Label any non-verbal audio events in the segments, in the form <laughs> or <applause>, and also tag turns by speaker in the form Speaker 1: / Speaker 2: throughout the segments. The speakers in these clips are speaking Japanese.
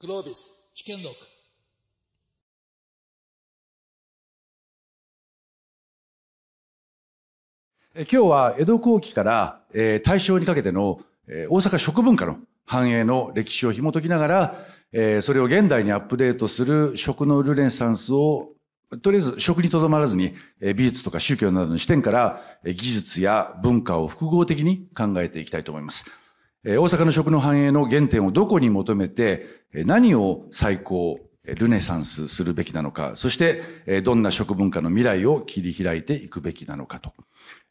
Speaker 1: グロービス試験録
Speaker 2: え今日は江戸後期から、えー大正にかけての、えー大阪食文化の繁栄の歴史を紐解きながら、えーそれを現代にアップデートする食のルネサンスを、とりあえず食にとどまらずに、え美術とか宗教などの視点から、え技術や文化を複合的に考えていきたいと思います。大阪の食の繁栄の原点をどこに求めて、何を再興、ルネサンスするべきなのか、そして、どんな食文化の未来を切り開いていくべきなのかと。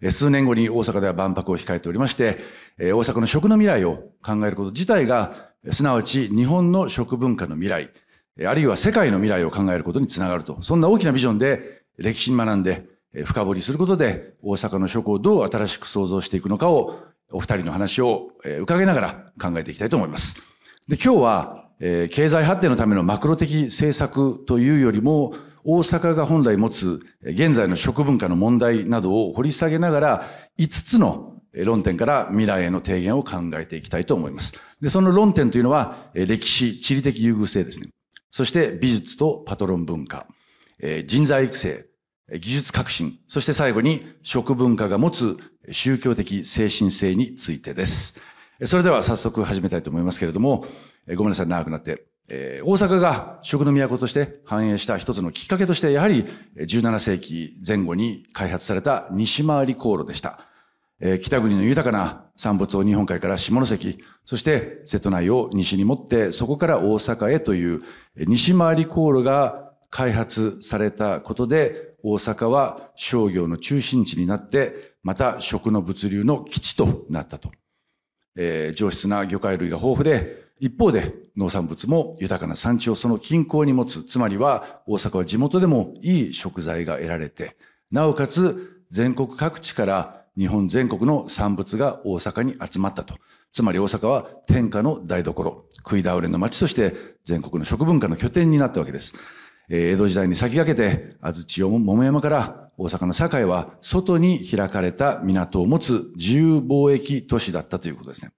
Speaker 2: 数年後に大阪では万博を控えておりまして、大阪の食の未来を考えること自体が、すなわち日本の食文化の未来、あるいは世界の未来を考えることにつながると。そんな大きなビジョンで歴史に学んで、深掘りすることで大阪の食をどう新しく創造していくのかをお二人の話を伺いながら考えていきたいと思います。で、今日は、えー経済発展のためのマクロ的政策というよりも、大阪が本来持つ現在の食文化の問題などを掘り下げながら、5つの論点から未来への提言を考えていきたいと思います。で、その論点というのは、歴史、地理的優遇性ですね。そして美術とパトロン文化、え人材育成、技術革新、そして最後に食文化が持つ宗教的精神性についてです。それでは早速始めたいと思いますけれども、ごめんなさい、長くなって。えー大阪が食の都として繁栄した一つのきっかけとして、やはり17世紀前後に開発された西回り航路でした。えー北国の豊かな産物を日本海から下関、そして瀬戸内を西に持って、そこから大阪へという西回り航路が開発されたことで、大阪は商業の中心地になって、また食の物流の基地となったと。えー上質な魚介類が豊富で、一方で農産物も豊かな産地をその近郊に持つ。つまりは大阪は地元でもいい食材が得られて、なおかつ全国各地から日本全国の産物が大阪に集まったと。つまり大阪は天下の台所、食い倒れの町として全国の食文化の拠点になったわけです。え江戸時代に先駆けて、安土桃山から大阪の堺は外に開かれた港を持つ自由貿易都市だったということですね。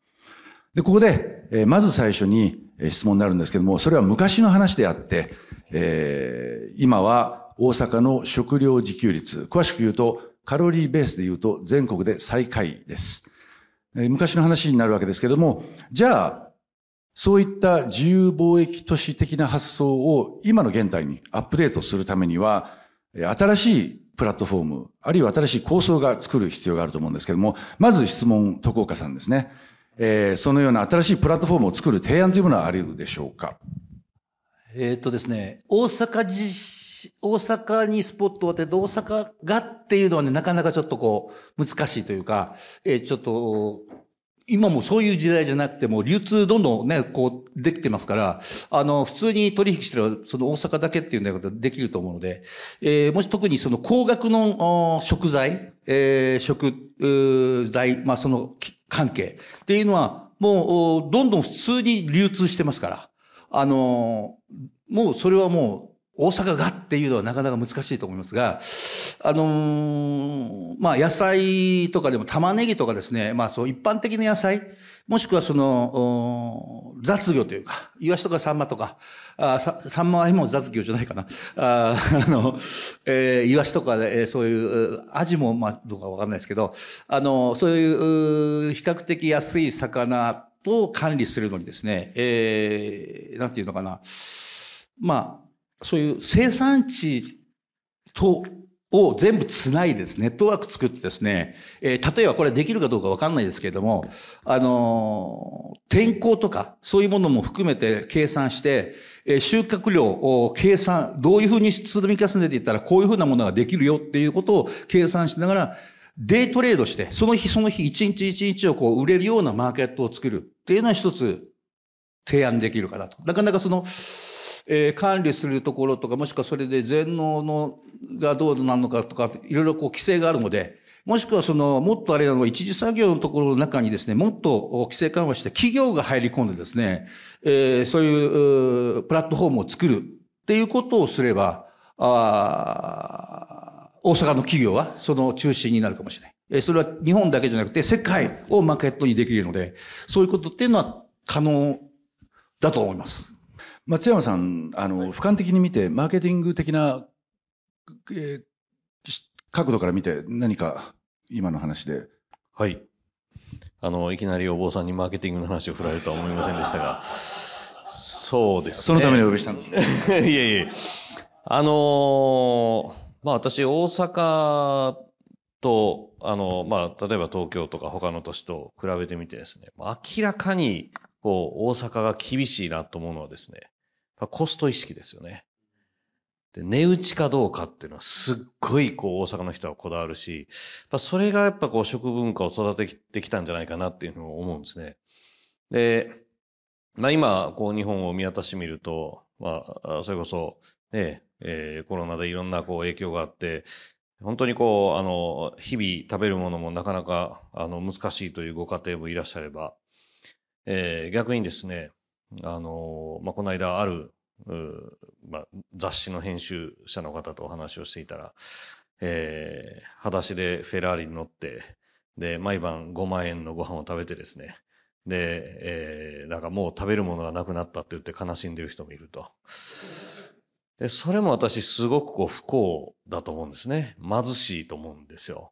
Speaker 2: で、ここで、えまず最初にえ質問になるんですけども、それは昔の話であって、えー今は大阪の食料自給率、詳しく言うと、カロリーベースで言うと全国で最下位です。昔の話になるわけですけども、じゃあ、そういった自由貿易都市的な発想を今の現代にアップデートするためには、新しいプラットフォーム、あるいは新しい構想が作る必要があると思うんですけども、まず質問、徳岡さんですね。えーそのような新しいプラットフォームを作る提案というものはあるでしょうか？
Speaker 3: えっとですね、大阪じ、大阪にスポットを当てて、大阪がっていうのはね、なかなかちょっとこう、難しいというか、えーちょっと、今もそういう時代じゃなくても、流通どんどんね、こう、できてますから、あの、普通に取引してるその大阪だけっていうのができると思うので、えーもし特にその高額の食材、えー食材、まあその関係っていうのは、もう、どんどん普通に流通してますから、あの、もうそれはもう、大阪がっていうのはなかなか難しいと思いますが、あのーまあ野菜とかでも玉ねぎとかですね、まあそう一般的な野菜、もしくはその、雑魚というか、イワシとかサンマとか、あさサンマは今も雑魚じゃないかな。ああの、えーイワシとか、えーそういう、うアジもまあどうかわかんないですけど、あの、そういう、う比較的安い魚と管理するのにですね、えーなんていうのかな。まあ、そういう生産地と、を全部つないですね、ネットワーク作ってですね、えー例えばこれできるかどうかわかんないですけれども、あのー天候とか、そういうものも含めて計算して、えー収穫量を計算、どういうふうに積み重ねていったらこういうふうなものができるよっていうことを計算しながら、デイトレードして、その日その日一日一日をこう売れるようなマーケットを作るっていうのは一つ提案できるかなと。なかなかその、えー管理するところとか、もしくはそれで全農のがどうなのかとか、いろいろこう規制があるので、もしくはその、もっとあれなのは一次作業のところの中にですね、もっと規制緩和して企業が入り込んでですね、えーそういうプラットフォームを作るっていうことをすれば、あ大阪の企業はその中心になるかもしれない。えーそれは日本だけじゃなくて世界をマーケットにできるので、そういうことっていうのは可能だと思います。
Speaker 2: 松山さん、あの、俯瞰的に見て、マーケティング的な、えー角度から見て何か今の話で。
Speaker 1: はい。あの、いきなりお坊さんにマーケティングの話を振られるとは思いませんでしたが、そうですね。
Speaker 2: そのためにお呼びしたんですね。<laughs>
Speaker 1: いえいえ。あのーまあ私、大阪と、あの、まあ、例えば東京とか他の都市と比べてみてですね、まあ明らかに、こう、大阪が厳しいなと思うのはですね、まあコスト意識ですよね。で、値打ちかどうかっていうのはすっごい、こう、大阪の人はこだわるし、それがやっぱこう、食文化を育ててきたんじゃないかなっていうのを思うんですね。で、まあ今、こう日本を見渡してみると、まあ、それこそ、ね、えーコロナでいろんなこう影響があって、本当にこう、あの、日々食べるものもなかなか、あの、難しいというご家庭もいらっしゃれば、えー逆にですね、あの、まあ、この間ある、まあ、雑誌の編集者の方とお話をしていたら、えー裸足でフェラーリに乗って、で、毎晩5万円のご飯を食べてですね、で、えー、なんかもう食べるものがなくなったって言って悲しんでる人もいると。で、それも私すごくこう不幸だと思うんですね。貧しいと思うんですよ。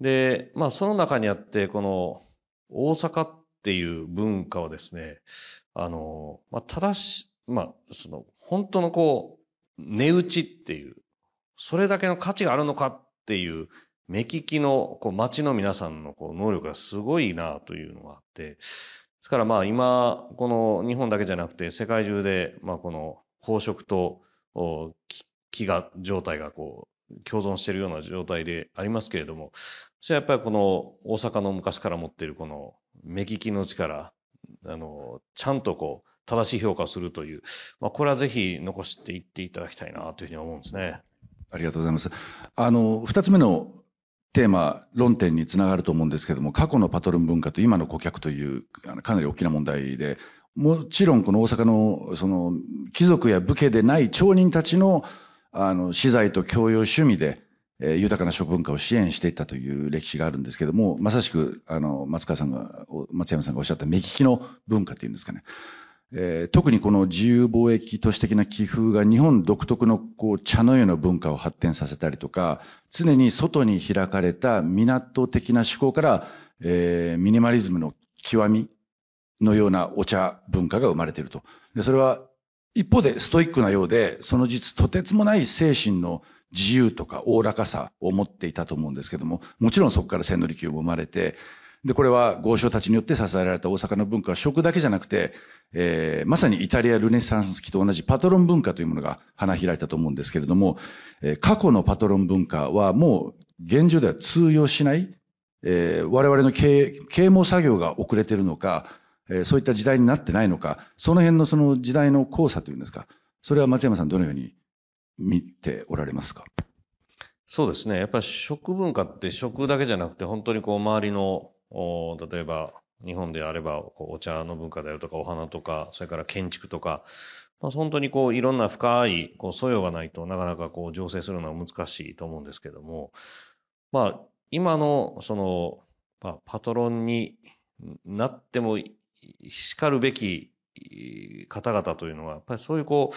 Speaker 1: で、まあその中にあって、この大阪っていう文化はですね、あの、まあ正し、まあその本当のこう、値打ちっていう、それだけの価値があるのかっていう目利きのこう街の皆さんのこう能力がすごいなというのがあって、ですからまあ今、この日本だけじゃなくて世界中で、まあこの飽食と飢餓状態がこう共存しているような状態でありますけれども、それはやっぱりこの大阪の昔から持っているこの目利きの力、あの、ちゃんとこう正しい評価をするという、まあこれはぜひ残していっていただきたいなというふうに思うんですね。
Speaker 2: ありがとうございます。あの、二つ目のテーマ、論点につながると思うんですけども、過去のパトロン文化と今の顧客という、かなり大きな問題で、もちろんこの大阪の、その、貴族や武家でない町人たちの、あの、資材と教養趣味で、え豊かな食文化を支援していったという歴史があるんですけども、まさしく、あの、松川さんが、松山さんがおっしゃった目利きの文化っていうんですかね。えー特にこの自由貿易都市的な寄付が日本独特のこう茶の湯の文化を発展させたりとか、常に外に開かれた港的な思考から、えーミニマリズムの極みのようなお茶文化が生まれていると。でそれは一方でストイックなようで、その実とてつもない精神の自由とかおおらかさを持っていたと思うんですけども、もちろんそこから千利休も生まれて、で、これは豪商たちによって支えられた大阪の文化は食だけじゃなくて、えーまさにイタリアルネサンス期と同じパトロン文化というものが花開いたと思うんですけれども、えー過去のパトロン文化はもう現状では通用しない、えー我々の啓蒙作業が遅れているのか、えーそういった時代になってないのか、その辺のその時代の交差というんですか、それは松山さんどのように見ておられますか？
Speaker 1: そうですね。やっぱり食文化って食だけじゃなくて、本当にこう周りの、お例えば日本であればこうお茶の文化であるとか、お花とか、それから建築とか、まあ、本当にこういろんな深いこう素養がないとなかなかこう醸成するのは難しいと思うんですけども、まあ今のその、まあ、パトロンになっても叱るべき方々というのは、やっぱりそういうこう、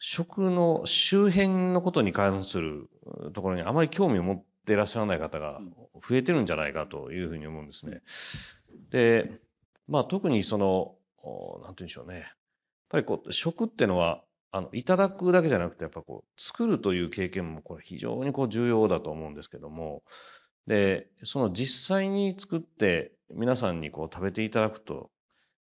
Speaker 1: 食の周辺のことに関するところにあまり興味を持っていらっしゃらない方が増えてるんじゃないかというふうに思うんですね。で、まあ特にその、なんて言うんでしょうね。やっぱりこう、食ってのは、あの、いただくだけじゃなくて、やっぱこう、作るという経験もこれ非常にこう重要だと思うんですけども、で、その実際に作って皆さんにこう食べていただくと、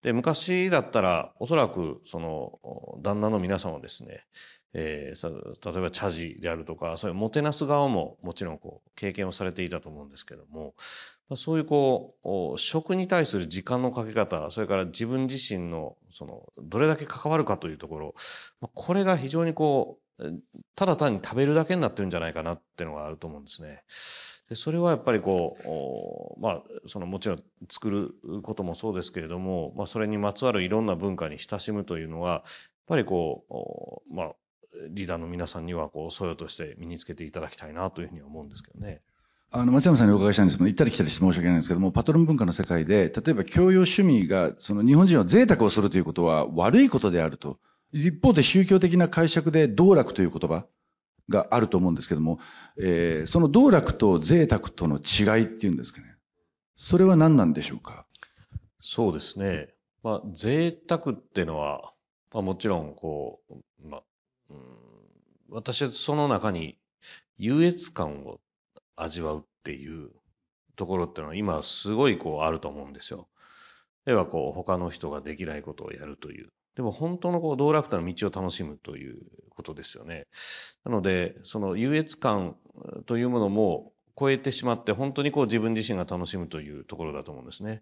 Speaker 1: で、昔だったら、おそらく、その、旦那の皆さんはですね、えー例えば茶事であるとか、そういうもてなす側ももちろんこう、経験をされていたと思うんですけども、まあそういうこう、食に対する時間のかけ方、それから自分自身の、その、どれだけ関わるかというところ、まあこれが非常にこう、ただ単に食べるだけになってるんじゃないかなっていうのがあると思うんですね。でそれはやっぱりこう、まあ、そのもちろん作ることもそうですけれども、まあ、それにまつわるいろんな文化に親しむというのは、やっぱりこう、まあ、リーダーの皆さんにはこう、素養として身につけていただきたいなというふうに思うんですけどね。
Speaker 2: あの、松山さんにお伺いしたいんですけど、行ったり来たりして申し訳ないんですけども、パトロン文化の世界で、例えば教養趣味が、その日本人は贅沢をするということは悪いことであると一方で宗教的な解釈で道楽という言葉があると思うんですけども、えー、その道楽と贅沢との違いっていうんですかね。それは何なんでしょうか？
Speaker 1: そうですね。まあ、贅沢っていうのは、まあ、もちろん、こう、まあ、うん、私はその中に優越感を味わうっていうところっていうのは今すごいこうあると思うんですよ。例えばこう他の人ができないことをやるという。でも本当のこう道楽との道を楽しむということですよね。なので、その優越感というものも超えてしまって本当にこう自分自身が楽しむというところだと思うんですね。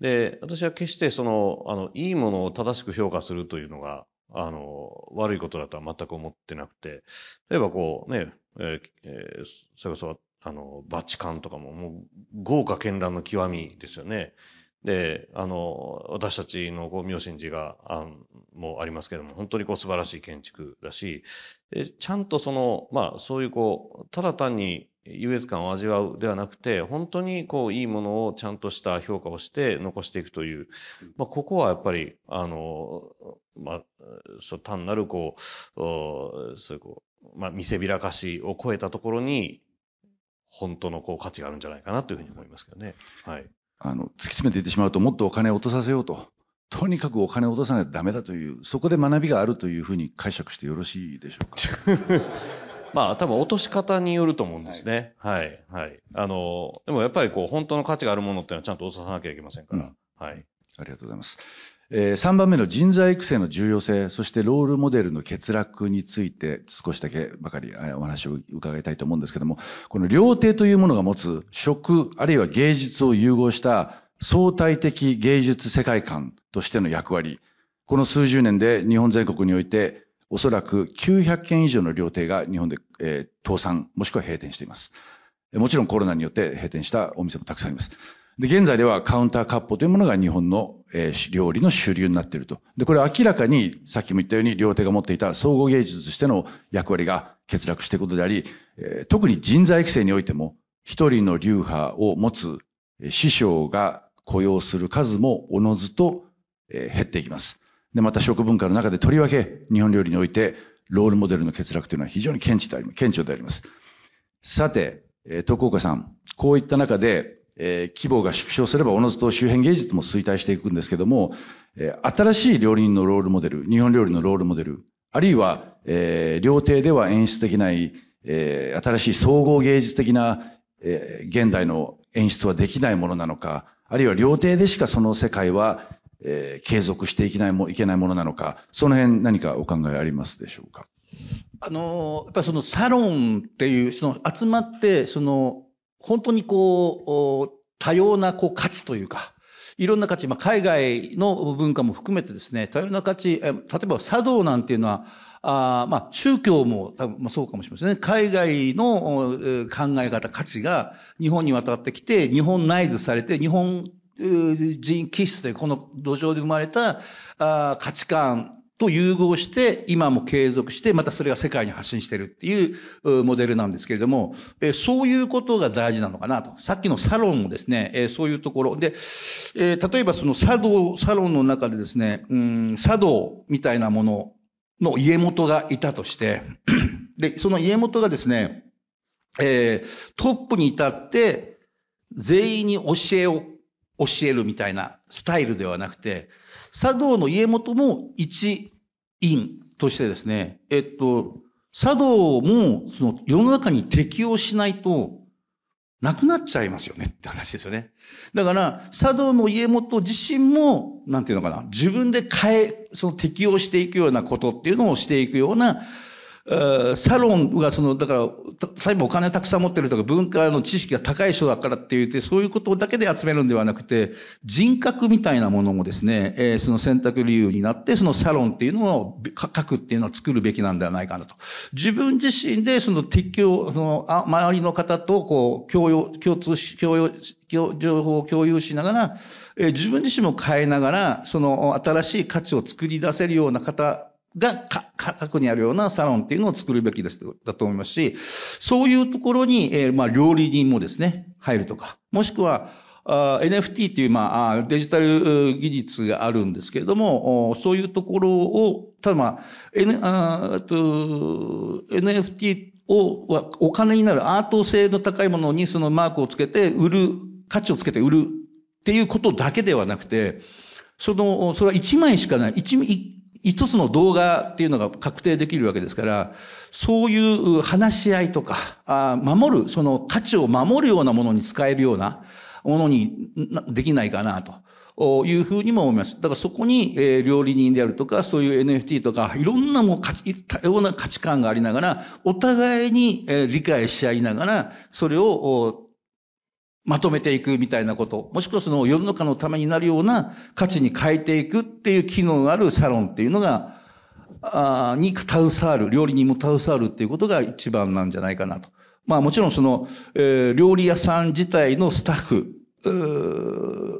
Speaker 1: で、私は決してその、あの、いいものを正しく評価するというのが、あの、悪いことだとは全く思ってなくて、例えばこうね、えーえー、それこそ、あの、バチカンとかももう豪華絢爛の極みですよね。で、あの、私たちのこう、妙心寺が、あもありますけども、本当にこう素晴らしい建築だし、でちゃんとその、まあ、そういうこう、ただ単に優越感を味わうではなくて、本当にこう、いいものをちゃんとした評価をして残していくという、まあ、ここはやっぱり、あの、まあ、そう、単なるこう、おそういうこう、まあ、見せびらかしを超えたところに、本当のこう価値があるんじゃないかなというふうに思いますけどね。はい。
Speaker 2: あの、突き詰めていってしまうと、もっとお金を落とさせようと。とにかくお金を落とさないとダメだという、そこで学びがあるというふうに解釈してよろしいでしょうか。<laughs>
Speaker 1: まあ、多分落とし方によると思うんですね。はい、はい、はい。あの、でもやっぱりこう、本当の価値があるものっていうのはちゃんと落とさなきゃいけませんから。うん、はい。
Speaker 2: ありがとうございます。え、3番目の人材育成の重要性、そしてロールモデルの欠落について少しだけばかりお話を伺いたいと思うんですけども、この料亭というものが持つ食、あるいは芸術を融合した相対的芸術世界観としての役割、この数十年で日本全国においておそらく900件以上の料亭が日本で、えー、倒産もしくは閉店しています。もちろんコロナによって閉店したお店もたくさんあります。で、現在ではカウンターカッポというものが日本の、えー、料理の主流になっていると。で、これは明らかに、さっきも言ったように、両手が持っていた総合芸術としての役割が欠落していることであり、えー、特に人材育成においても、一人の流派を持つ師匠が雇用する数もおのずと、えー、減っていきます。で、また食文化の中でとりわけ日本料理において、ロールモデルの欠落というのは非常に顕著であります。さて、えー、徳岡さん、こういった中で、えー、規模が縮小すればおのずと周辺芸術も衰退していくんですけども、えー、新しい料理人のロールモデル、日本料理のロールモデル、あるいは、えー、料亭では演出できない、えー、新しい総合芸術的な、えー、現代の演出はできないものなのか、あるいは料亭でしかその世界は、えー、継続していけないもいけないものなのか、その辺何かお考えありますでしょうか？
Speaker 3: あの、やっぱりそのサロンっていう、その集まって、その本当にこう、多様なこう価値というか、いろんな価値、まあ、海外の文化も含めてですね、多様な価値、例えば茶道なんていうのは、あまあ、宗教も多分、そうかもしれませんね。海外の考え方、価値が日本に渡ってきて、日本内図されて、日本人気質というこの土壌で生まれたあ価値観と融合して、今も継続して、またそれが世界に発信しているっていうモデルなんですけれども、えそういうことが大事なのかなと。さっきのサロンもですね、えそういうところで、え例えばその茶道、サロンの中でですね、うん、茶道みたいなものの家元がいたとして、<coughs> で、その家元がですね、えー、トップに至って、全員に教えを教えるみたいなスタイルではなくて、茶道の家元も一員としてですね、えっと、茶道もその世の中に適応しないとなくなっちゃいますよねって話ですよね。だから、茶道の家元自身も、なんていうのかな、自分で変え、その適応していくようなことっていうのをしていくような、サロンがその、だから、例えばお金たくさん持ってるとか文化の知識が高い人だからって言って、そういうことだけで集めるんではなくて、人格みたいなものもですね、えー、その選択理由になって、そのサロンっていうのを書くっていうのを作るべきなんではないかなと。自分自身でその適応、その、あ周りの方とこう、共用、共通し、共用、情報を共有しながら、えー、自分自身も変えながら、その新しい価値を作り出せるような方が核にあるようなサロンっていうのを作るべきですだと思いますし、そういうところに、えー、まあ、料理人もですね、入るとか、もしくは、あ NFT っていう、まあ、デジタル技術があるんですけれども、そういうところを、ただまあ、N、あと NFT を、お金になるアート性の高いものにそのマークをつけて売る、価値をつけて売るっていうことだけではなくて、その、それは1枚しかない、一一つの動画っていうのが確定できるわけですから、そういう話し合いとか、あ守る、その価値を守るようなものに使えるようなものにできないかなと。いうふうにも思います。だからそこに、えー、料理人であるとか、そういう NFT とか、いろんなも価値、多様な価値観がありながら、お互いに、えー、理解し合いながら、それをまとめていくみたいなこと、もしくはその世の中のためになるような価値に変えていくっていう機能があるサロンっていうのが、あに携わる、料理人も携わるっていうことが一番なんじゃないかなと。まあもちろんその、えー、料理屋さん自体のスタッフ、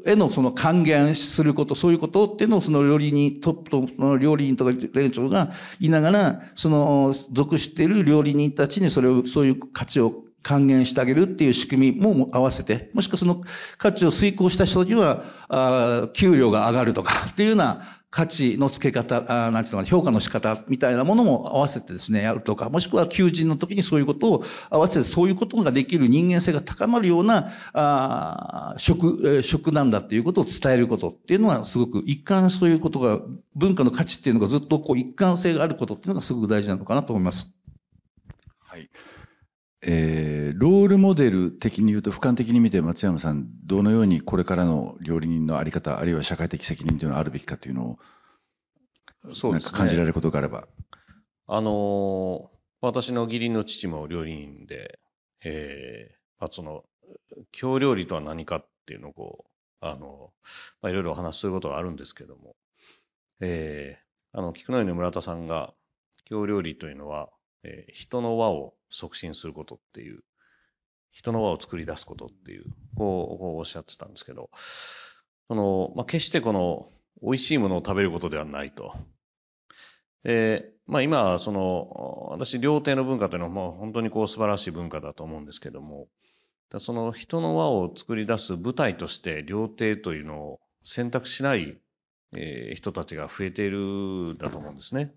Speaker 3: へのその還元すること、そういうことっていうのをその料理人、トップとの料理人とか連長がいながら、その属している料理人たちにそれを、そういう価値を還元してあげるっていう仕組みも合わせて、もしくはその価値を遂行した人には、あ給料が上がるとか <laughs> っていうような価値の付け方、あなんていうのか評価の仕方みたいなものも合わせてですね、やるとか、もしくは求人の時にそういうことを合わせてそういうことができる人間性が高まるような、あ職、職なんだっていうことを伝えることっていうのはすごく一貫そういうことが、文化の価値っていうのがずっとこう一貫性があることっていうのがすごく大事なのかなと思います。
Speaker 2: はい。えー、ロールモデル的に言うと、俯瞰的に見て松山さん、どのようにこれからの料理人のあり方、あるいは社会的責任というのはあるべきかというのを、そうですね。感じられることがあれば。
Speaker 1: あのー、私の義理の父も料理人で、えー、まあ、その、京料理とは何かっていうのをこう、あの、まあ、いろいろお話しすることがあるんですけども、えー、あの、菊の湯の村田さんが、京料理というのは、えー、人の輪を促進することっていう、人の輪を作り出すことっていう、こう、こうおっしゃってたんですけど、その、まあ、決してこの、美味しいものを食べることではないと。え、まあ今、その、私、料亭の文化というのは、まあ本当にこう素晴らしい文化だと思うんですけども、その人の輪を作り出す舞台として料亭というのを選択しない、えー、人たちが増えているだと思うんですね。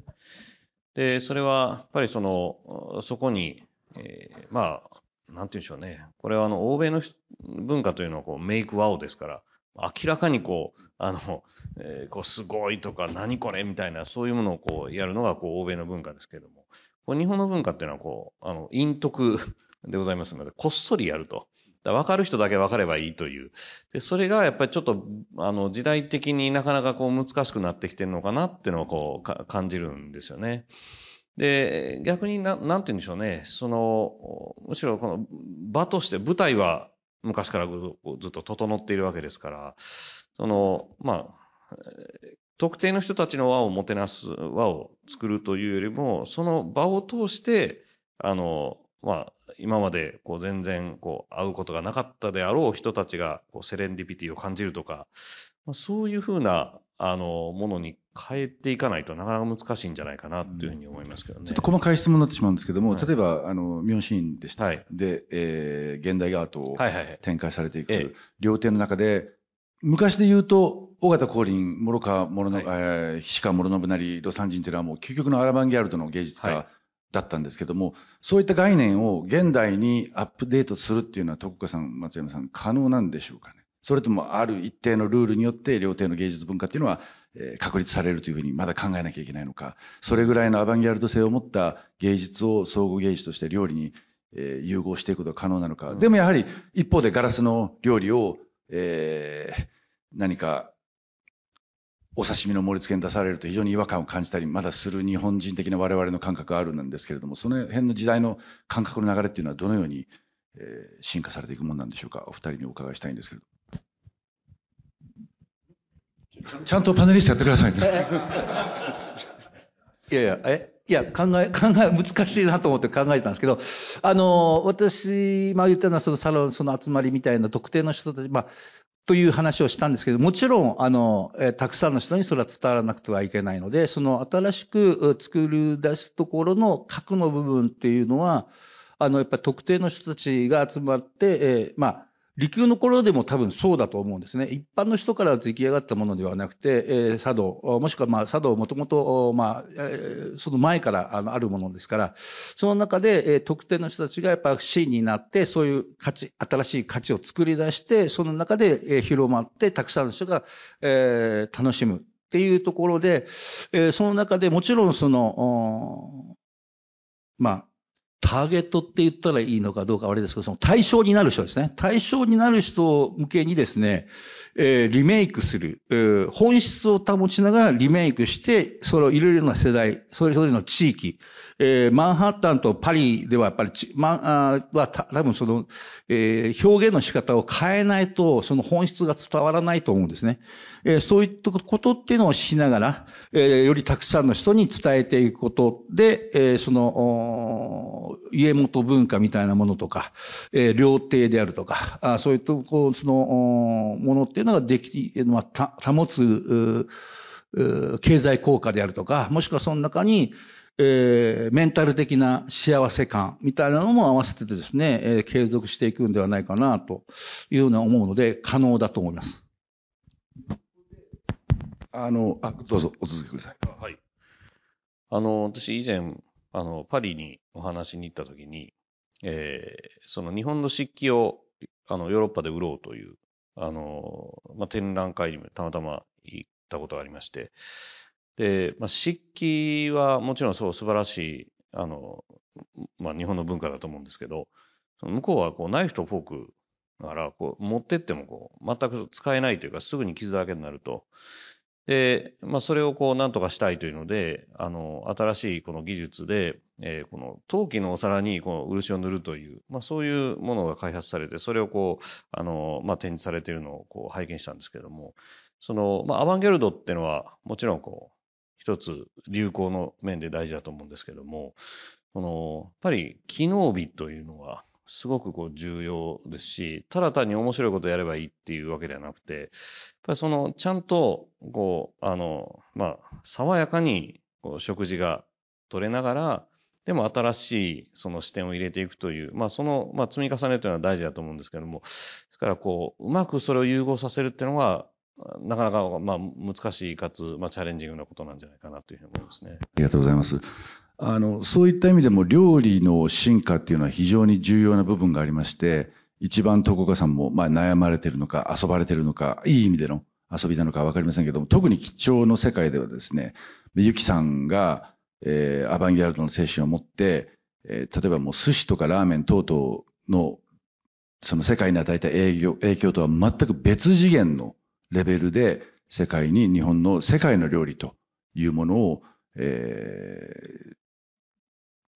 Speaker 1: で、それは、やっぱりその、そこに、えー、まあ、なんて言うんでしょうね。これはあの、欧米の文化というのはこう、メイクワオですから、明らかにこう、あの、えー、こう、すごいとか、何これみたいな、そういうものをこう、やるのがこう、欧米の文化ですけれども、こう日本の文化っていうのはこう、あの、陰徳でございますので、こっそりやると。分かる人だけ分かればいいという。で、それがやっぱりちょっと、あの、時代的になかなかこう難しくなってきてるのかなっていうのをこう、感じるんですよね。で、逆にな、なんて言うんでしょうね。その、むしろこの場として舞台は昔からずっと整っているわけですから、その、まあ、特定の人たちの輪をもてなす、輪を作るというよりも、その場を通して、あの、まあ、今までこう全然こう会うことがなかったであろう人たちがこうセレンディピティを感じるとか、まあ、そういうふうなあのものに変えていかないとなかなか難しいんじゃないかなというふうに思いますけどね。
Speaker 2: ちょっと細かい質問になってしまうんですけども、はい、例えば、あの、ミョンシーンでした。はい、で、えー、現代アートを展開されていく、はいはいはい、料亭の中で、昔で言うと、尾形光琳、諸川諸信、はい、えー、菱川諸信なり、魯山人というのはもう究極のアラバンギャルドの芸術家だったんですけども、そういった概念を現代にアップデートするっていうのは、徳岡さん、松山さん、可能なんでしょうかね。それとも、ある一定のルールによって、料亭の芸術文化っていうのは、えー、確立されるというふうにまだ考えなきゃいけないのか、それぐらいのアバンギャルド性を持った芸術を総合芸術として料理に、えー、融合していくことが可能なのか。でもやはり、一方でガラスの料理を、えー、何かお刺身の盛り付けに出されると非常に違和感を感じたり、まだする日本人的な我々の感覚があるんですけれども、その辺の時代の感覚の流れっていうのはどのように、えー、進化されていくものなんでしょうか？お二人にお伺いしたいんですけど。ちゃんとパネリストやってくださいね。<laughs>
Speaker 3: いやいや、え？いや、考え、<laughs> 考え、難しいなと思って考えたんですけど、あの、私、まあ言ったのはそのサロン、その集まりみたいな特定の人たち、まあ、という話をしたんですけど、もちろん、あの、えたくさんの人にそれは伝わらなくてはいけないので、その新しく作り出すところの核の部分っていうのは、あの、やっぱり特定の人たちが集まって、えー、まあ、利休の頃でも多分そうだと思うんですね。一般の人から出来上がったものではなくて、えー、茶道、もしくはまあ茶道もともと、まあ、えー、その前からあのあるものですから、その中で、えー、特定の人たちがやっぱ真になって、そういう価値、新しい価値を作り出して、その中で、えー、広まって、たくさんの人が、えー、楽しむっていうところで、えー、その中でもちろんその、まあ、ターゲットって言ったらいいのかどうかあれですけど、その対象になる人ですね。対象になる人向けにですね、えー、リメイクする、えー、本質を保ちながらリメイクして、それをいろいろな世代、それぞれの地域、えー、マンハッタンとパリではやっぱりち、まあ、はた多分その、えー、表現の仕方を変えないと、その本質が伝わらないと思うんですね。え、そういったことっていうのをしながら、え、よりたくさんの人に伝えていくことで、え、その、家元文化みたいなものとか、え、料亭であるとか、あそういった、こう、その、ものっていうのができ、まあ、保つ、経済効果であるとか、もしくはその中に、えー、メンタル的な幸せ感みたいなのも合わせてですね、えー、継続していくんではないかなというふうに思うので、可能だと思います。
Speaker 2: あの、あ、どうぞ、お続けください。
Speaker 1: はい。あの、私以前、あの、パリにお話に行った時に、えー、その日本の漆器を、あの、ヨーロッパで売ろうという、あの、まあ、展覧会にもたまたま行ったことがありまして、で、まあ、漆器はもちろんそう素晴らしい、あの、まあ、日本の文化だと思うんですけど、その向こうはこうナイフとフォークだから、こう持ってってもこう全く使えないというか、すぐに傷だらけになると。で、まあ、それをこう何とかしたいというので、あの、新しいこの技術で、えー、この陶器のお皿にこの漆を塗るという、まあ、そういうものが開発されて、それをこう、あの、まあ、展示されているのをこう拝見したんですけども、その、まあ、アバンギャルドっていうのは、もちろんこう、一つ流行の面で大事だと思うんですけども、この、やっぱり機能美というのはすごくこう重要ですし、ただ単に面白いことをやればいいっていうわけではなくて、やっぱりその、ちゃんと、こう、あの、まあ、爽やかにこう食事が取れながら、でも新しいその視点を入れていくという、まあその、まあ積み重ねというのは大事だと思うんですけども、ですからこう、うまくそれを融合させるっていうのは、なかなか、まあ、難しいかつ、まあ、チャレンジングなことなんじゃないかなというふうに思いますね。
Speaker 2: ありがとうございます。あの、そういった意味でも料理の進化っていうのは非常に重要な部分がありまして、一番徳岡さんも、まあ、悩まれてるのか、遊ばれてるのか、いい意味での遊びなのかわかりませんけども、特に貴重の世界ではですね、ゆきさんが、えー、アバンギャルドの精神を持って、えー、例えばもう寿司とかラーメン等々の、その世界に与えた影響影響とは全く別次元のレベルで世界に日本の世界の料理というものを、え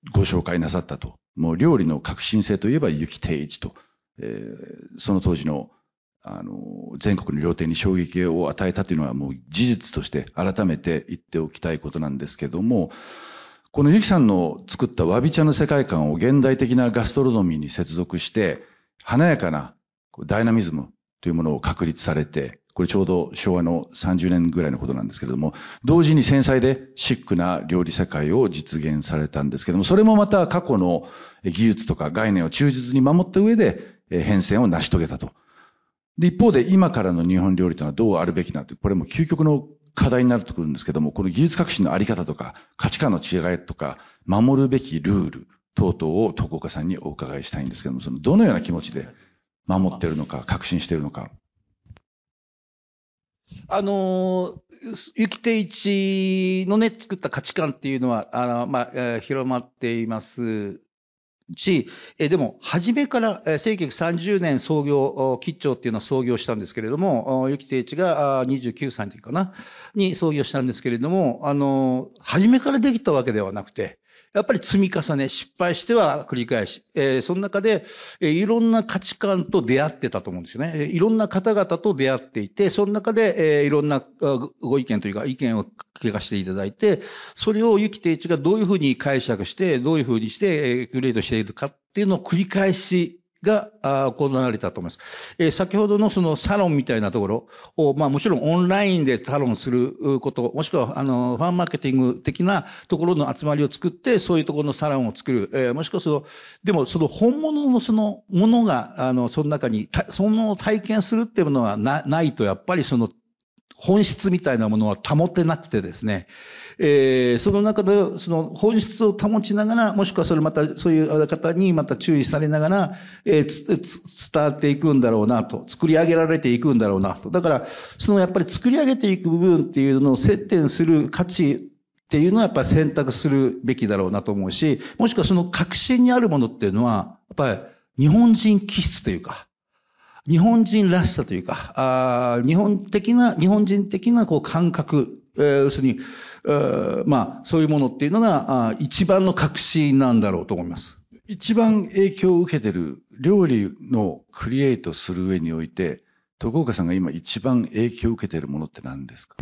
Speaker 2: ー、ご紹介なさったと。もう料理の革新性といえば雪定一と、えー、その当時のあの全国の料亭に衝撃を与えたというのはもう事実として改めて言っておきたいことなんですけども、このゆきさんの作ったわび茶の世界観を現代的なガストロノミーに接続して、華やかなダイナミズムというものを確立されて、これちょうど昭和の30年ぐらいのことなんですけれども、同時に繊細でシックな料理世界を実現されたんですけども、それもまた過去の技術とか概念を忠実に守った上で変遷を成し遂げたと。で、一方で今からの日本料理というのはどうあるべきなって、これも究極の課題になるとくるんですけども、この技術革新のあり方とか価値観の違いとか、守るべきルール等々を徳岡さんにお伺いしたいんですけども、そのどのような気持ちで守ってるのか、革新しているのか。
Speaker 3: あの、ゆきていちのね、作った価値観っていうのは、あの、まあ、えー、広まっています。し、えでも、初めから、えー、1930年創業、吉兆っていうのは創業したんですけれども、ゆきていちが29歳の時かな、に創業したんですけれども、あの、初めからできたわけではなくて、やっぱり積み重ね、失敗しては繰り返し、えー、その中で、えー、いろんな価値観と出会ってたと思うんですよね。いろんな方々と出会っていて、その中で、えー、いろんなご意見というか、意見を聞かせていただいて、それをゆきていちがどういうふうに解釈して、どういうふうにして、えー、クリエイトしているかっていうのを繰り返しが行われたと思います。えー、先ほどのそのサロンみたいなところを、まあもちろんオンラインでサロンすること、もしくはあの、ファンマーケティング的なところの集まりを作って、そういうところのサロンを作る。えー、もしくはその、でもその本物のそのものが、あの、その中に、その体験するっていうものがないと、やっぱりその本質みたいなものは保てなくてですね、えー、その中で、その本質を保ちながら、もしくはそれまた、そういう方にまた注意されながら、えー、伝わっていくんだろうなと、作り上げられていくんだろうなと。だから、そのやっぱり作り上げていく部分っていうのを接点する価値っていうのはやっぱり選択するべきだろうなと思うし、もしくはその核心にあるものっていうのは、やっぱり日本人気質というか、日本人らしさというか、あ日本的な、日本人的なこう感覚、えー、要するに、まあ、そういうものっていうのが、一番の隠しなんだろうと思います。
Speaker 2: 一番影響を受けてる料理のクリエイトする上において、徳岡さんが今一番影響を受けてるものって何ですか？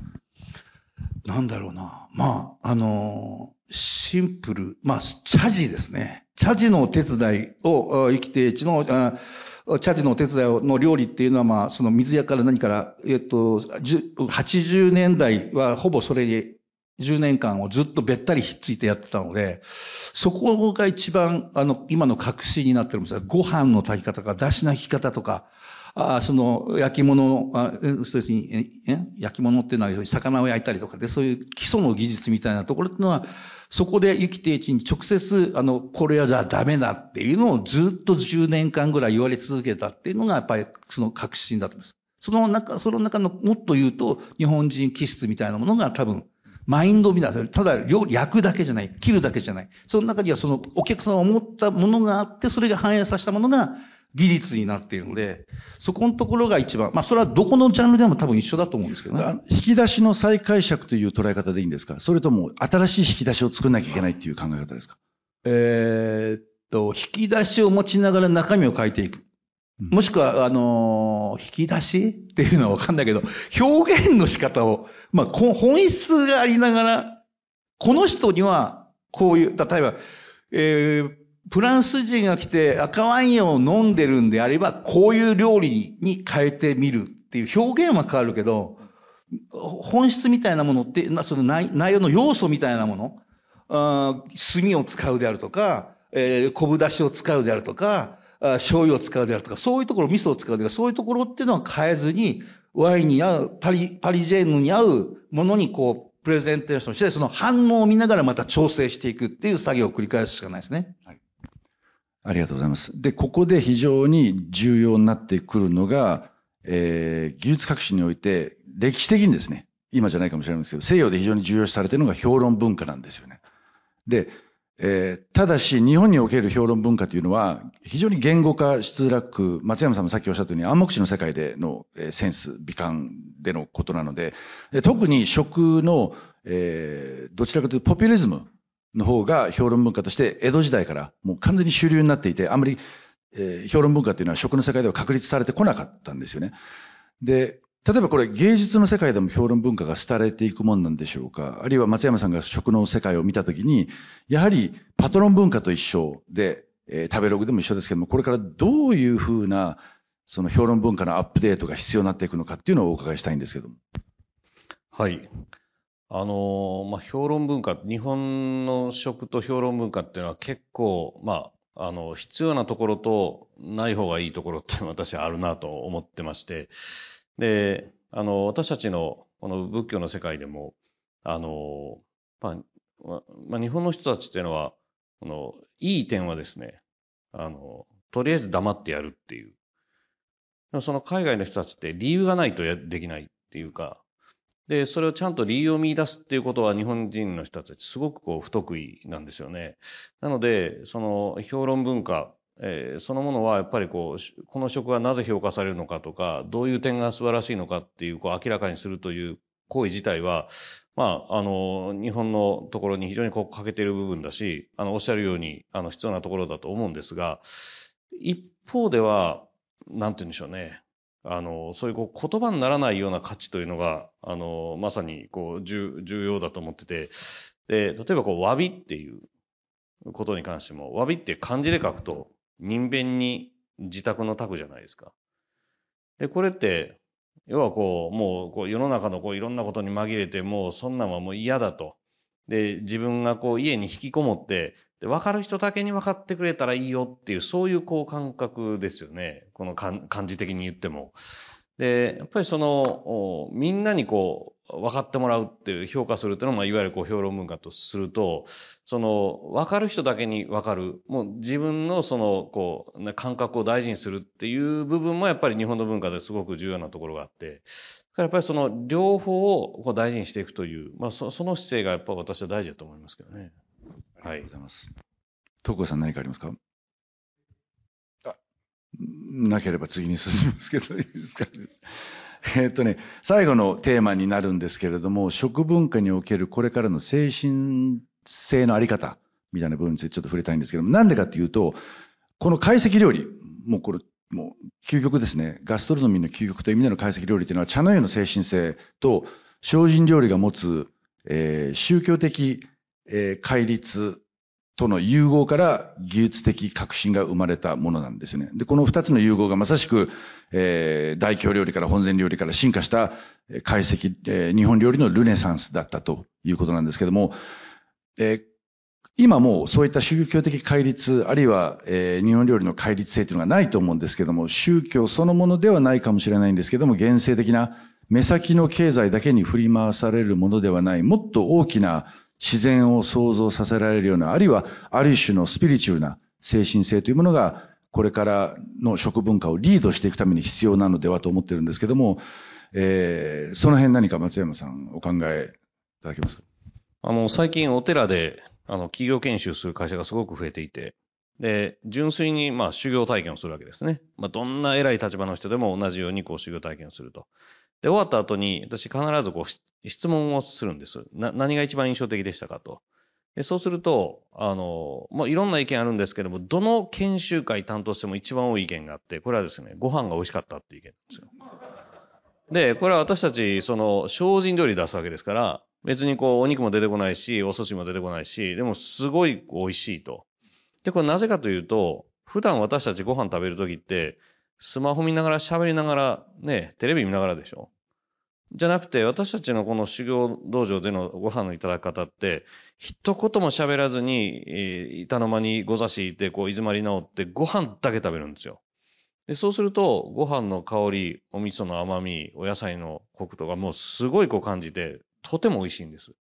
Speaker 3: なんだろうな。まあ、あのシンプル。まあ、茶事ですね。茶事のお手伝いを、生きて地の、茶事のお手伝いの料理っていうのは、まあ、その水屋から何から、えっと、80年代はほぼそれに10年間をずっとべったりひっついてやってたので、そこが一番、あの、今の革新になってるんですご飯の炊き方とか、出汁の引き方とか、あその焼き物あそうですね、焼き物っていうのは魚を焼いたりとかで、そういう基礎の技術みたいなところっていうのは、そこで生きていちに直接、あの、これはじゃあダメだっていうのをずっと10年間ぐらい言われ続けたっていうのが、やっぱりその革新だと思います。その中、その中のもっと言うと、日本人気質みたいなものが多分、マインドみたいな、ただ焼くだけじゃない、切るだけじゃない。その中にはそのお客さんが思ったものがあって、それが反映させたものが技術になっているので、そこのところが一番、まあそれはどこのジャンルでも多分一緒だと思うんですけどね。
Speaker 2: 引き出しの再解釈という捉え方でいいんですか？それとも新しい引き出しを作んなきゃいけないっていう考え方ですか？
Speaker 3: えー、っと、引き出しを持ちながら中身を変えていく。もしくは、あのー、引き出し？っていうのはわかんないけど、表現の仕方を、まあ、本質がありながら、この人には、こういう、例えば、えー、フランス人が来て赤ワインを飲んでるんであれば、こういう料理に変えてみるっていう表現は変わるけど、本質みたいなものって、まあその内容の要素みたいなもの、あ炭を使うであるとか、えー、昆布出しを使うであるとか、醤油を使うであるとか、そういうところ、味噌を使うであるとか、そういうところっていうのは変えずに、ワインに合う、パリ、パリジェーヌに合うものにこう、プレゼンテーションして、その反応を見ながらまた調整していくっていう作業を繰り返すしかないですね。はい
Speaker 2: ありがとうございます。で、ここで非常に重要になってくるのが、えー、技術革新において、歴史的にですね、今じゃないかもしれないんですけど、西洋で非常に重要視されているのが評論文化なんですよね。で、えー、ただし、日本における評論文化というのは、非常に言語化しづらく、松山さんもさっきおっしゃったように暗黙知の世界での、えー、センス、美観でのことなので、で特に食の、えー、どちらかというとポピュリズムの方が評論文化として江戸時代からもう完全に主流になっていて、あんまり、えー、評論文化っていうのは食の世界では確立されてこなかったんですよね。で、例えばこれ芸術の世界でも評論文化が廃れていくもんなんでしょうか？あるいは松山さんが食の世界を見たときに、やはりパトロン文化と一緒で、えー、食べログでも一緒ですけども、これからどういうふうなその評論文化のアップデートが必要になっていくのかっていうのをお伺いしたいんですけども。
Speaker 1: はい。あの、まあ、評論文化、日本の食と評論文化っていうのは結構、まあ、あの、必要なところとない方がいいところって私はあるなと思ってまして、で、あの、私たちのこの仏教の世界でも、あの、まあ、まあ、日本の人たちっていうのは、この、いい点はですね、あの、とりあえず黙ってやるっていう。その海外の人たちって理由がないとできないっていうか、で、それをちゃんと理由を見出すっていうことは日本人の人たちすごくこう不得意なんですよね。なので、その評論文化、えー、そのものはやっぱりこう、この職がなぜ評価されるのかとか、どういう点が素晴らしいのかっていう、こう明らかにするという行為自体は、まあ、あの、日本のところに非常にこう欠けている部分だし、あの、おっしゃるように、あの、必要なところだと思うんですが、一方では、なんて言うんでしょうね。あの、そういうこう言葉にならないような価値というのが、あの、まさにこう重要だと思ってて、で、例えばこう、詫びっていうことに関しても、詫びって漢字で書くと、人弁に自宅の宅じゃないですか。で、これって、要はこう、もうこう世の中のこういろんなことに紛れて、もうそんなんはもう嫌だと。で、自分がこう家に引きこもって、で、分かる人だけに分かってくれたらいいよっていう、そういうこう感覚ですよね。この漢漢字的に言っても。で、やっぱりその、おみんなにこう、分かってもらうっていう、評価するっていうのは、まあ、いわゆるこう評論文化とすると、その、分かる人だけに分かる。もう自分のその、こう、ね感覚を大事にするっていう部分もやっぱり日本の文化ですごく重要なところがあって、だからやっぱりその両方をこう大事にしていくという、まあそその姿勢がやっぱ私は大事だと思いますけどね。はい
Speaker 2: ありがとうご。ざいます。東郷さん何かありますか？あなければ次に進みますけど、いいですか <laughs> えっとね、最後のテーマになるんですけれども、食文化におけるこれからの精神性のあり方みたいな部分についてちょっと触れたいんですけども、なんでかっていうと、この懐石料理、もうこれ、もう究極ですね。ガストロノミーの究極という意味での懐石料理というのは、茶の湯の精神性と精進料理が持つ、えー宗教的、えー戒律との融合から技術的革新が生まれたものなんですね。で、この二つの融合がまさしく、えー大京料理から本膳料理から進化したえー懐石、えー日本料理のルネサンスだったということなんですけども、えー今もうそういった宗教的戒律、あるいは、えー日本料理の戒律性というのがないと思うんですけども、宗教そのものではないかもしれないんですけども、現世的な目先の経済だけに振り回されるものではない、もっと大きな自然を創造させられるような、あるいはある種のスピリチュアルな精神性というものが、これからの食文化をリードしていくために必要なのではと思ってるんですけども、えーその辺何か松山さんお考えいただけますか？
Speaker 1: あの、最近お寺で、あの、企業研修する会社がすごく増えていて、で、純粋に、まあ、修行体験をするわけですね。まあ、どんな偉い立場の人でも同じように、こう、修行体験をすると。で、終わった後に、私必ずこう、質問をするんです。な、何が一番印象的でしたかと。で、そうすると、あの、まあ、いろんな意見あるんですけども、どの研修会担当しても一番多い意見があって、これはですね、ご飯が美味しかったっていう意見なんですよ。で、これは私たち、その、精進料理出すわけですから、別にこう、お肉も出てこないし、お寿司も出てこないし、でもすごい美味しいと。で、これなぜかというと、普段私たちご飯食べるときって、スマホ見ながら喋りながら、ね、テレビ見ながらでしょ？じゃなくて、私たちのこの修行道場でのご飯のいただき方って、一言も喋らずに、えー板の間にご座敷いて、こう、居詰まり直って、ご飯だけ食べるんですよ。で、そうすると、ご飯の香り、お味噌の甘み、お野菜のコクとか、もうすごいこう感じて、とても美味しいんです。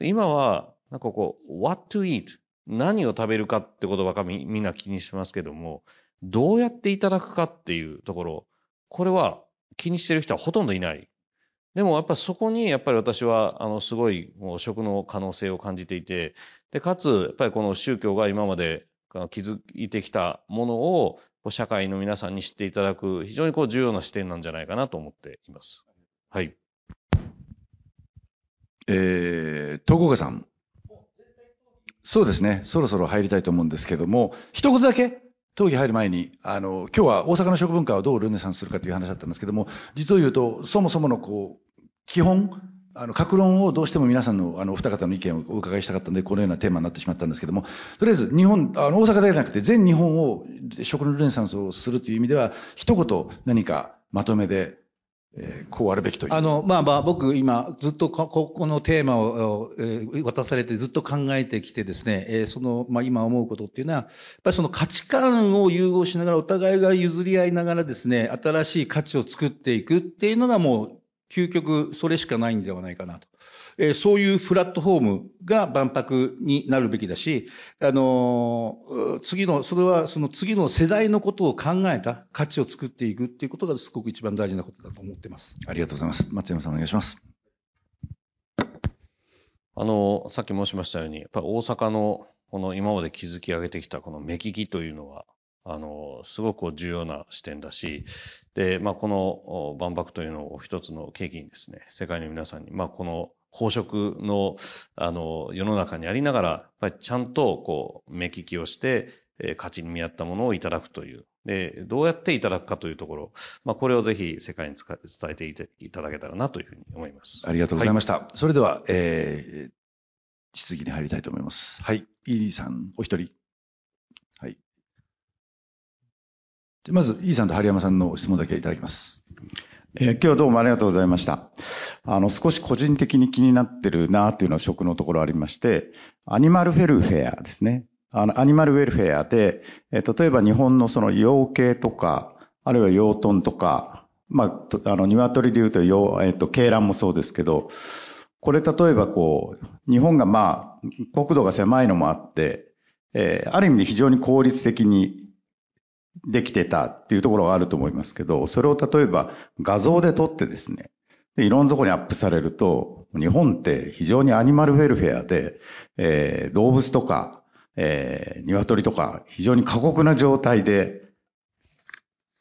Speaker 1: で今は、なんかこう、what to eat? 何を食べるかってことばかみみんな気にしますけども、どうやっていただくかっていうところ、これは気にしてる人はほとんどいない。でもやっぱそこにやっぱり私はあのすごいもう食の可能性を感じていて、で、かつやっぱりこの宗教が今まであの築いてきたものを社会の皆さんに知っていただく非常にこう重要な視点なんじゃないかなと思っています。はい。
Speaker 2: えー、東岡さん。そうですね。そろそろ入りたいと思うんですけども、一言だけ、討議入る前に、あの、今日は大阪の食文化をどうルネサンスするかという話だったんですけども、実を言うと、そもそものこう、基本、あの、格論をどうしても皆さんの、あの、お二方の意見をお伺いしたかったんで、このようなテーマになってしまったんですけども、とりあえず、日本、あの、大阪ではなくて、全日本を、食のルネサンスをするという意味では、一言何かまとめで、えーこうあるべきという。
Speaker 3: あの、まあまあ、僕今、ずっとこここのテーマを、えー渡されてずっと考えてきてですね、えーその、まあ今思うことっていうのは、やっぱりその価値観を融合しながら、お互いが譲り合いながらですね、新しい価値を作っていくっていうのがもう、究極、それしかないんではないかなと。えーそういうプラットフォームが万博になるべきだし、あのー次の、それはその次の世代のことを考えた価値を作っていくっていうことがすごく一番大事なことだと思ってます。
Speaker 2: ありがとうございます。松山さんお願いします。
Speaker 1: あの、さっき申しましたように、やっぱり大阪のこの今まで築き上げてきたこの目利きというのは、あの、すごく重要な視点だし、で、まあ、このお万博というのを一つの契機にですね、世界の皆さんに、まあ、この宝飾の、あの、世の中にありながら、やっぱりちゃんと、こう、目利きをして、えー価値に見合ったものをいただくという。で、どうやっていただくかというところ、まあ、これをぜひ世界に伝えていただけたらなというふうに思います。
Speaker 2: ありがとうございました。それでは、えー、質疑に入りたいと思います。はい。イーリーさん、お一人。はい。まず、イーさんと針山さんの質問だけいただきます。
Speaker 4: えー、今日はどうもありがとうございました。あの、少し個人的に気になってるなっていうのは食のところありまして、アニマルフェルフェアですね。あの、アニマルウェルフェアで、えー、例えば日本のその養鶏とか、あるいは養豚とか、まあ、あの、鶏で言うと、養、えっ、ー、と、鶏卵もそうですけど、これ例えばこう、日本がまあ、国土が狭いのもあって、えー、ある意味で非常に効率的にできてたっていうところがあると思いますけど、それを例えば画像で撮ってですね、でいろんなところにアップされると、日本って非常にアニマルウェルフェアで、えー、動物とか、えー、鶏とか非常に過酷な状態で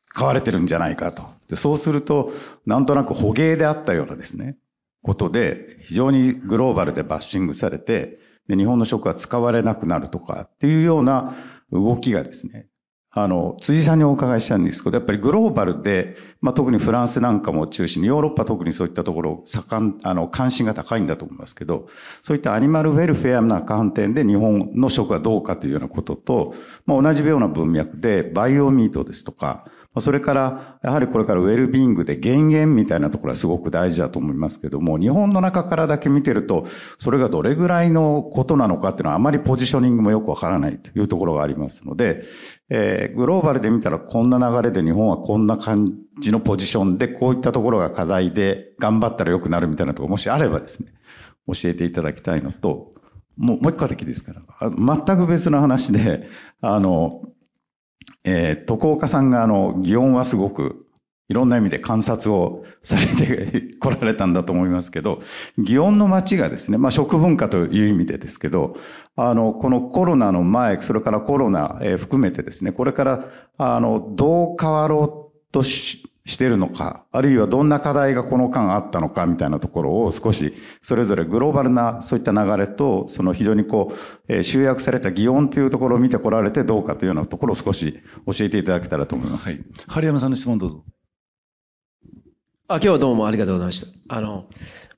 Speaker 4: 飼われてるんじゃないかと。でそうすると、なんとなく捕鯨であったようなですね、ことで、非常にグローバルでバッシングされて、で日本の食が使われなくなるとかっていうような動きがですね、あの、辻さんにお伺いしたんですけど、やっぱりグローバルで、まあ、特にフランスなんかも中心に、ヨーロッパ特にそういったところ、盛ん、あの、関心が高いんだと思いますけど、そういったアニマルウェルフェアな観点で日本の食はどうかというようなことと、まあ、同じような文脈で、バイオミートですとか、それから、やはりこれからウェルビングで減塩みたいなところはすごく大事だと思いますけども、日本の中からだけ見てると、それがどれぐらいのことなのかっていうのはあまりポジショニングもよくわからないというところがありますので、えー、グローバルで見たらこんな流れで日本はこんな感じのポジションで、こういったところが課題で頑張ったら良くなるみたいなところもしあればですね、教えていただきたいのと、もう、もう一個だけですか？ら。全く別の話で、あの、えー、徳岡さんがあの、祇園はすごく、いろんな意味で観察をされて来られたんだと思いますけど、祇園の街がですね、まあ食文化という意味でですけど、あの、このコロナの前、それからコロナ、えー、含めてですね、これから、あの、どう変わろうとし、してるのか、あるいはどんな課題がこの間あったのかみたいなところを少しそれぞれグローバルなそういった流れと、その非常にこう、えー、集約された擬音というところを見てこられてどうかというようなところを少し教えていただけたらと思います。はい。
Speaker 2: 春山さんの質問どうぞ。
Speaker 5: あ、今日はどうもありがとうございました。あの、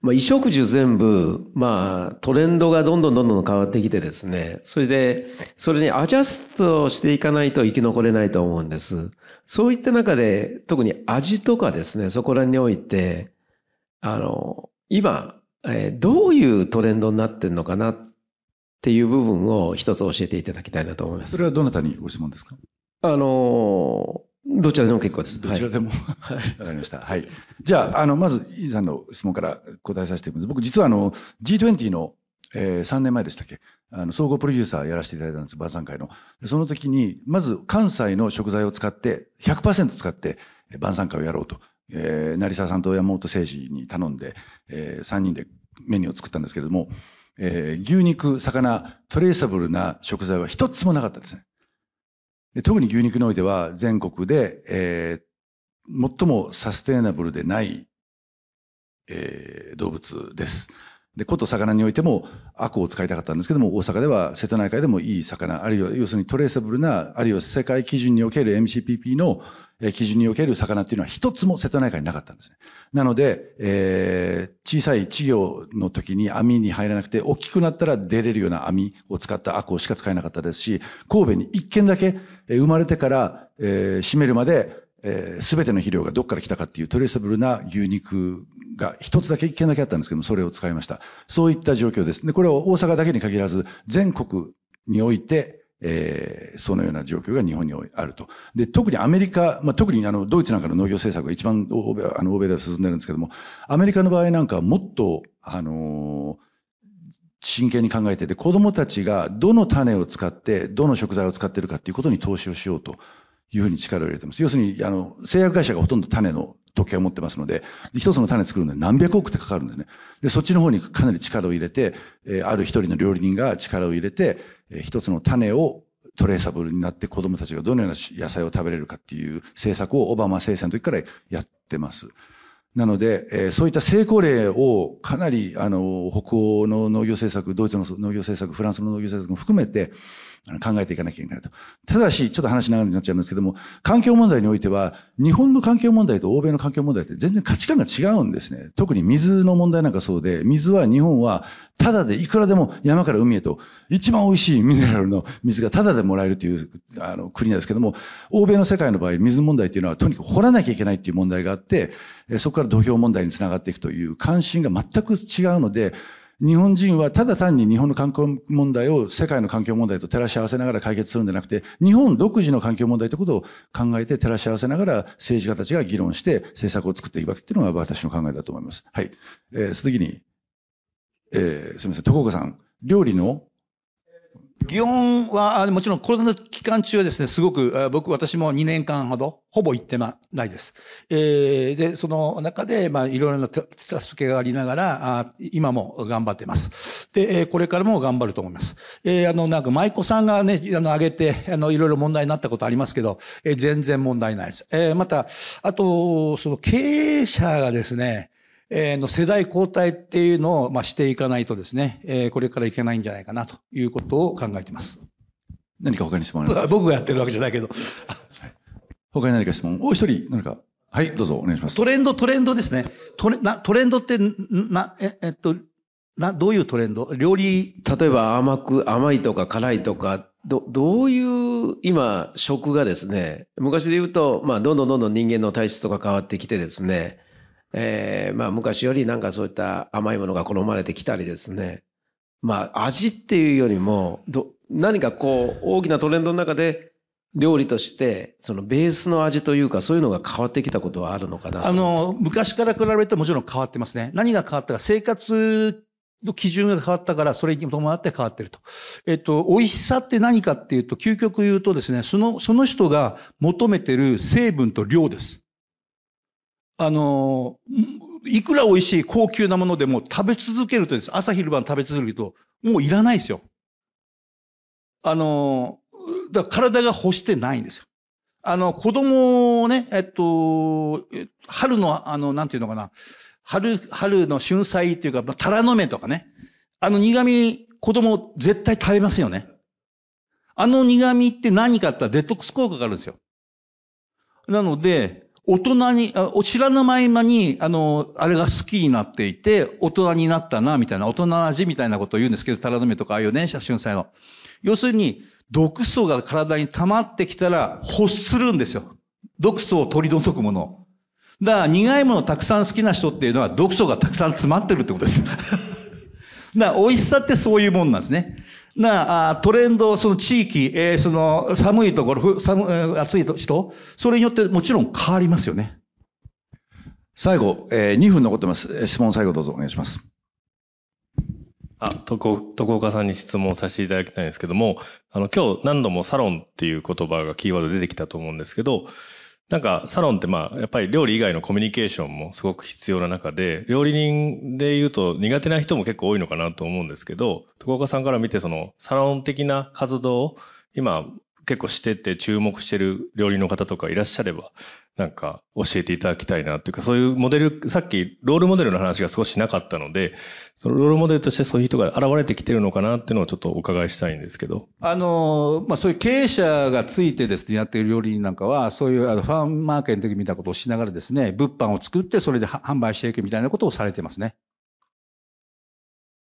Speaker 5: まあ、衣食住全部、まあ、トレンドがどんどんどんどん変わってきてですね、それで、それにアジャストしていかないと生き残れないと思うんです。そういった中で、特に味とかですね、そこらにおいて、あの、今、えー、どういうトレンドになってるのかなっていう部分を一つ教えていただきたいなと思います。
Speaker 2: それはどなたにご質問ですか？
Speaker 5: あの、どちらでも結構です。
Speaker 2: どちらでも。はい。わかりました。はい。じゃあ、あの、まず、イーさんの質問から答えさせていただきます。僕、実はあの、G20 のえー、3年前でしたっけ？あの、総合プロデューサーやらせていただいたんです、晩餐会の。その時に、まず関西の食材を使って、100%使って晩餐会をやろうと。えー、成沢さんと山本誠二に頼んで、えー、3人でメニューを作ったんですけれども、えー、牛肉、魚、トレーサブルな食材は一つもなかったですね。で特に牛肉においては全国で、え、最もサステイナブルでない、え、動物です。で、こと魚においても、アコを使いたかったんですけども、大阪では瀬戸内海でもいい魚、あるいは要するにトレーサブルな、あるいは世界基準における MCPP の基準における魚っていうのは一つも瀬戸内海になかったんですね。なので、えー、小さい稚魚の時に網に入らなくて、大きくなったら出れるような網を使ったアコしか使えなかったですし、神戸に一軒だけ生まれてから、えー、閉めるまでえー、ての肥料がどっから来たかっていうトレーサブルな牛肉が一つだけ一件だけあったんですけども、それを使いました。そういった状況です。で、これは大阪だけに限らず、全国において、えー、そのような状況が日本にあると。で、特にアメリカ、まあ、特にあの、ドイツなんかの農業政策が一番欧米あの欧米では進んでるんですけども、アメリカの場合なんかはもっと、あのー真剣に考えてて、子供たちがどの種を使って、どの食材を使ってるかっていうことに投資をしようというふうに力を入れてます。要するに、あの、製薬会社がほとんど種の特権を持ってますので、一つの種作るのに何百億ってかかるんですね。で、そっちの方にかなり力を入れて、えー、ある一人の料理人が力を入れて、えー、一つの種をトレーサブルになって子供たちがどのような野菜を食べれるかっていう政策をオバマ政権の時からやってます。なので、えーそういった成功例をかなり、あの、北欧の農業政策、ドイツの農業政策、フランスの農業政策も含めて、考えていかなきゃいけないと。ただし、ちょっと話長くなっちゃうんですけども、環境問題においては、日本の環境問題と欧米の環境問題って全然価値観が違うんですね。特に水の問題なんかそうで、水は日本はただでいくらでも山から海へと一番美味しいミネラルの水がただでもらえるというあの国なんですけども、欧米の世界の場合、水問題っていうのはとにかく掘らなきゃいけないっていう問題があって、そこから土俵問題につながっていくという関心が全く違うので、日本人はただ単に日本の環境問題を世界の環境問題と照らし合わせながら解決するんじゃなくて、日本独自の環境問題ってことを考えて照らし合わせながら政治家たちが議論して政策を作っていくわけっていうのが私の考えだと思います。はい。えー、次に、えー、すみません、徳岡さん。料理の
Speaker 3: 祇園は、もちろんコロナの期間中はですね、すごく、僕、私も2年間ほど、ほぼ行ってまないです。えーで、その中で、まあ、いろいろな助けがありながら、あ今も頑張ってます。で、これからも頑張ると思います。えーあの、なんか、舞妓さんがね、あの、挙げて、あの、いろいろ問題になったことありますけど、えー全然問題ないです。えーまた、あと、その経営者がですね、えーの世代交代っていうのを、まあ、していかないとですね、えーこれからいけないんじゃないかなということを考えています。
Speaker 2: 何か他に質問あります？か <laughs>
Speaker 3: 僕がやってるわけじゃないけど。
Speaker 2: 他に何か質問？お一人、何か？はい、どうぞお願いします
Speaker 3: ト。レンド、トレンドですね。トレなトレンドって、んな、え、えっと、な、どういうトレンド？料理、
Speaker 5: 例えば甘く、甘いとか辛いとか、ど、どういう今食がですね、昔で言うと、まあどんどんどんどん人間の体質とか変わってきてですね、えーまあ昔よりなんかそういった甘いものが好まれてきたりですね、まあ味っていうよりも、ど、何かこう大きなトレンドの中で料理として、そのベースの味というかそういうのが変わってきたことはあるのかな
Speaker 3: あの、昔から比べてもちろん変わってますね。何が変わったか、生活の基準が変わったから、それに伴って変わってると。えっと、美味しさって何かっていうと、究極言うとですね、その、その人が求めてる成分と量です。あの、いくら美味しい高級なものでも食べ続けるとです。朝昼晩食べ続けると、もういらないですよ。あの、だ体が欲してないんですよ。あの、子供をね、えっと、春の、あの、なんていうのかな、春、春の春菜っていうか、まあタラの芽とかね。あの苦味、子供絶対食べますよね。あの苦味って何かってデトックス効果があるんですよ。なので、大人に、あ知らぬ間に、あの、あれが好きになっていて、大人になったな、みたいな、大人味みたいなことを言うんですけど、タラの芽とかああいうね、春菜の。要するに、毒素が体に溜まってきたら欲するんですよ。毒素を取り除くもの。だから苦いものたくさん好きな人っていうのは毒素がたくさん詰まってるってことです。<laughs> だから美味しさってそういうもんなんですね。なあトレンド、その地域、えーその寒いところ、ふ寒えー暑い人、それによってもちろん変わりますよね。
Speaker 2: 最後、えー、2分残ってます。えー質問最後どうぞお願いします。
Speaker 6: あ、徳徳岡さんに質問させていただきたいんですけども、あの、今日何度もサロンっていう言葉がキーワードで出てきたと思うんですけど、なんかサロンってまあ、やっぱり料理以外のコミュニケーションもすごく必要な中で、料理人で言うと苦手な人も結構多いのかなと思うんですけど、徳岡さんから見てそのサロン的な活動を今結構してて注目してる料理の方とかいらっしゃれば、なんか教えていただきたいなっていうか、そういうモデル、さっきロールモデルの話が少しなかったので、そのロールモデルとしてそういう人が現れてきてるのかなっていうのをちょっとお伺いしたいんですけど。
Speaker 3: あの、まあ、そういう経営者がついてですね、やっている料理人なんかは、そういうあのファームマーケットみたいなことをしながらですね、物販を作ってそれで販売していくみたいなことをされてますね。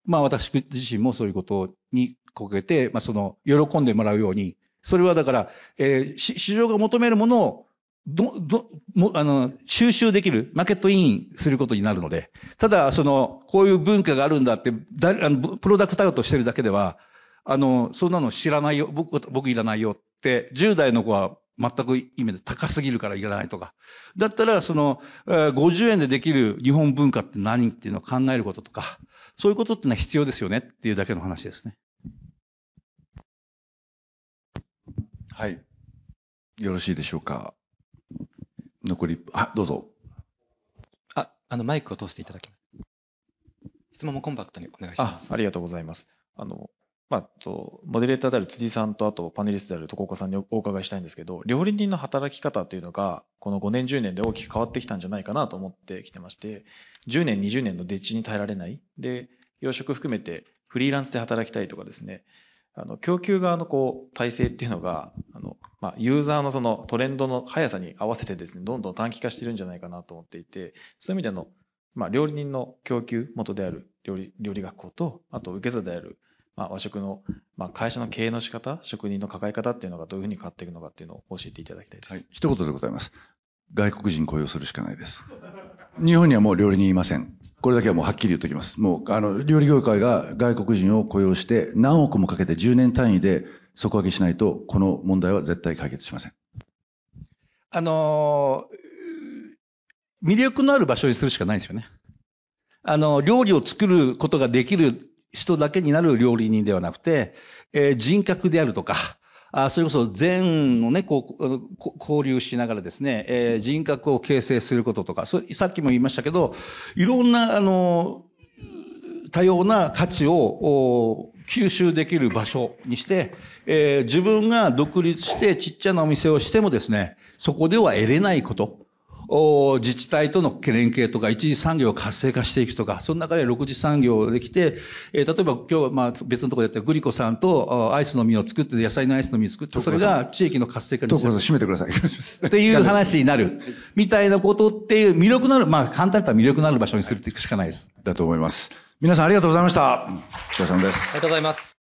Speaker 3: まあ私自身もそういうことにこけて、まあその、喜んでもらうように、それはだから、えー市場が求めるものを、ど、ど、も、あの、収集できる、マーケットインすることになるので、ただ、その、こういう文化があるんだって、だあのプロダクトアウトしてるだけでは、あの、そんなの知らないよ、僕、僕いらないよって、10代の子は全く意味で高すぎるからいらないとか。だったら、その、えー50円でできる日本文化って何っていうのを考えることとか、そういうことってのは必要ですよねっていうだけの話ですね。
Speaker 2: はい。よろしいでしょうか？残り、あ、どうぞ。
Speaker 7: あ、あの、マイクを通していただきます。質問もコンパクトにお願いし
Speaker 8: あ
Speaker 7: ます。
Speaker 8: ありがとうございます。あの、まあ、と、モデレーターである辻さんと、あとパネリストである徳岡さんにお伺いしたいんですけど、料理人の働き方というのが、この5年、10年で大きく変わってきたんじゃないかなと思ってきてまして、10年、20年のデッチに耐えられない。で、養殖含めてフリーランスで働きたいとかですね、あの、供給側のこう、体制っていうのが、あの、まあ、ユーザーのそのトレンドの速さに合わせてですね、どんどん短期化してるんじゃないかなと思っていて、そういう意味での、まあ、料理人の供給元である料理、料理学校と、あと受け皿である、まあ、和食の、まあ、会社の経営の仕方、職人の抱え方っていうのがどういうふうに変わっていくのかっていうのを教えていただきたいです。
Speaker 2: はい、一言でございます。外国人雇用するしかないです。日本にはもう料理人いません。これだけはもうはっきり言っておきます。もう、あの、料理業界が外国人を雇用して何億もかけて10年単位で底上げしないと、この問題は絶対解決しません。
Speaker 3: あのー、魅力のある場所にするしかないですよね。あの、料理を作ることができる人だけになる料理人ではなくて、えー人格であるとか、あそれこそ善のね、こう、交流しながらですね、えー人格を形成することとか、そさっきも言いましたけど、いろんな、あの、多様な価値を吸収できる場所にして、えー自分が独立してちっちゃなお店をしてもですね、そこでは得れないこと、自治体との連携とか、一次産業を活性化していくとか、その中で6次産業できて、えー例えば今日、まあ、別のところでやったグリコさんとあアイスの実を作って、野菜のアイスの実を作って、それが地域の活性化に
Speaker 2: ところ締めてください。お願いします
Speaker 3: っていう話になる。みたいなことっていう魅力のある、まあ簡単に言ったら魅力のある場所にするっていくしかないです。
Speaker 2: だと思います。皆さんありがとうございました。お疲れ様です
Speaker 7: ありが。とうございます。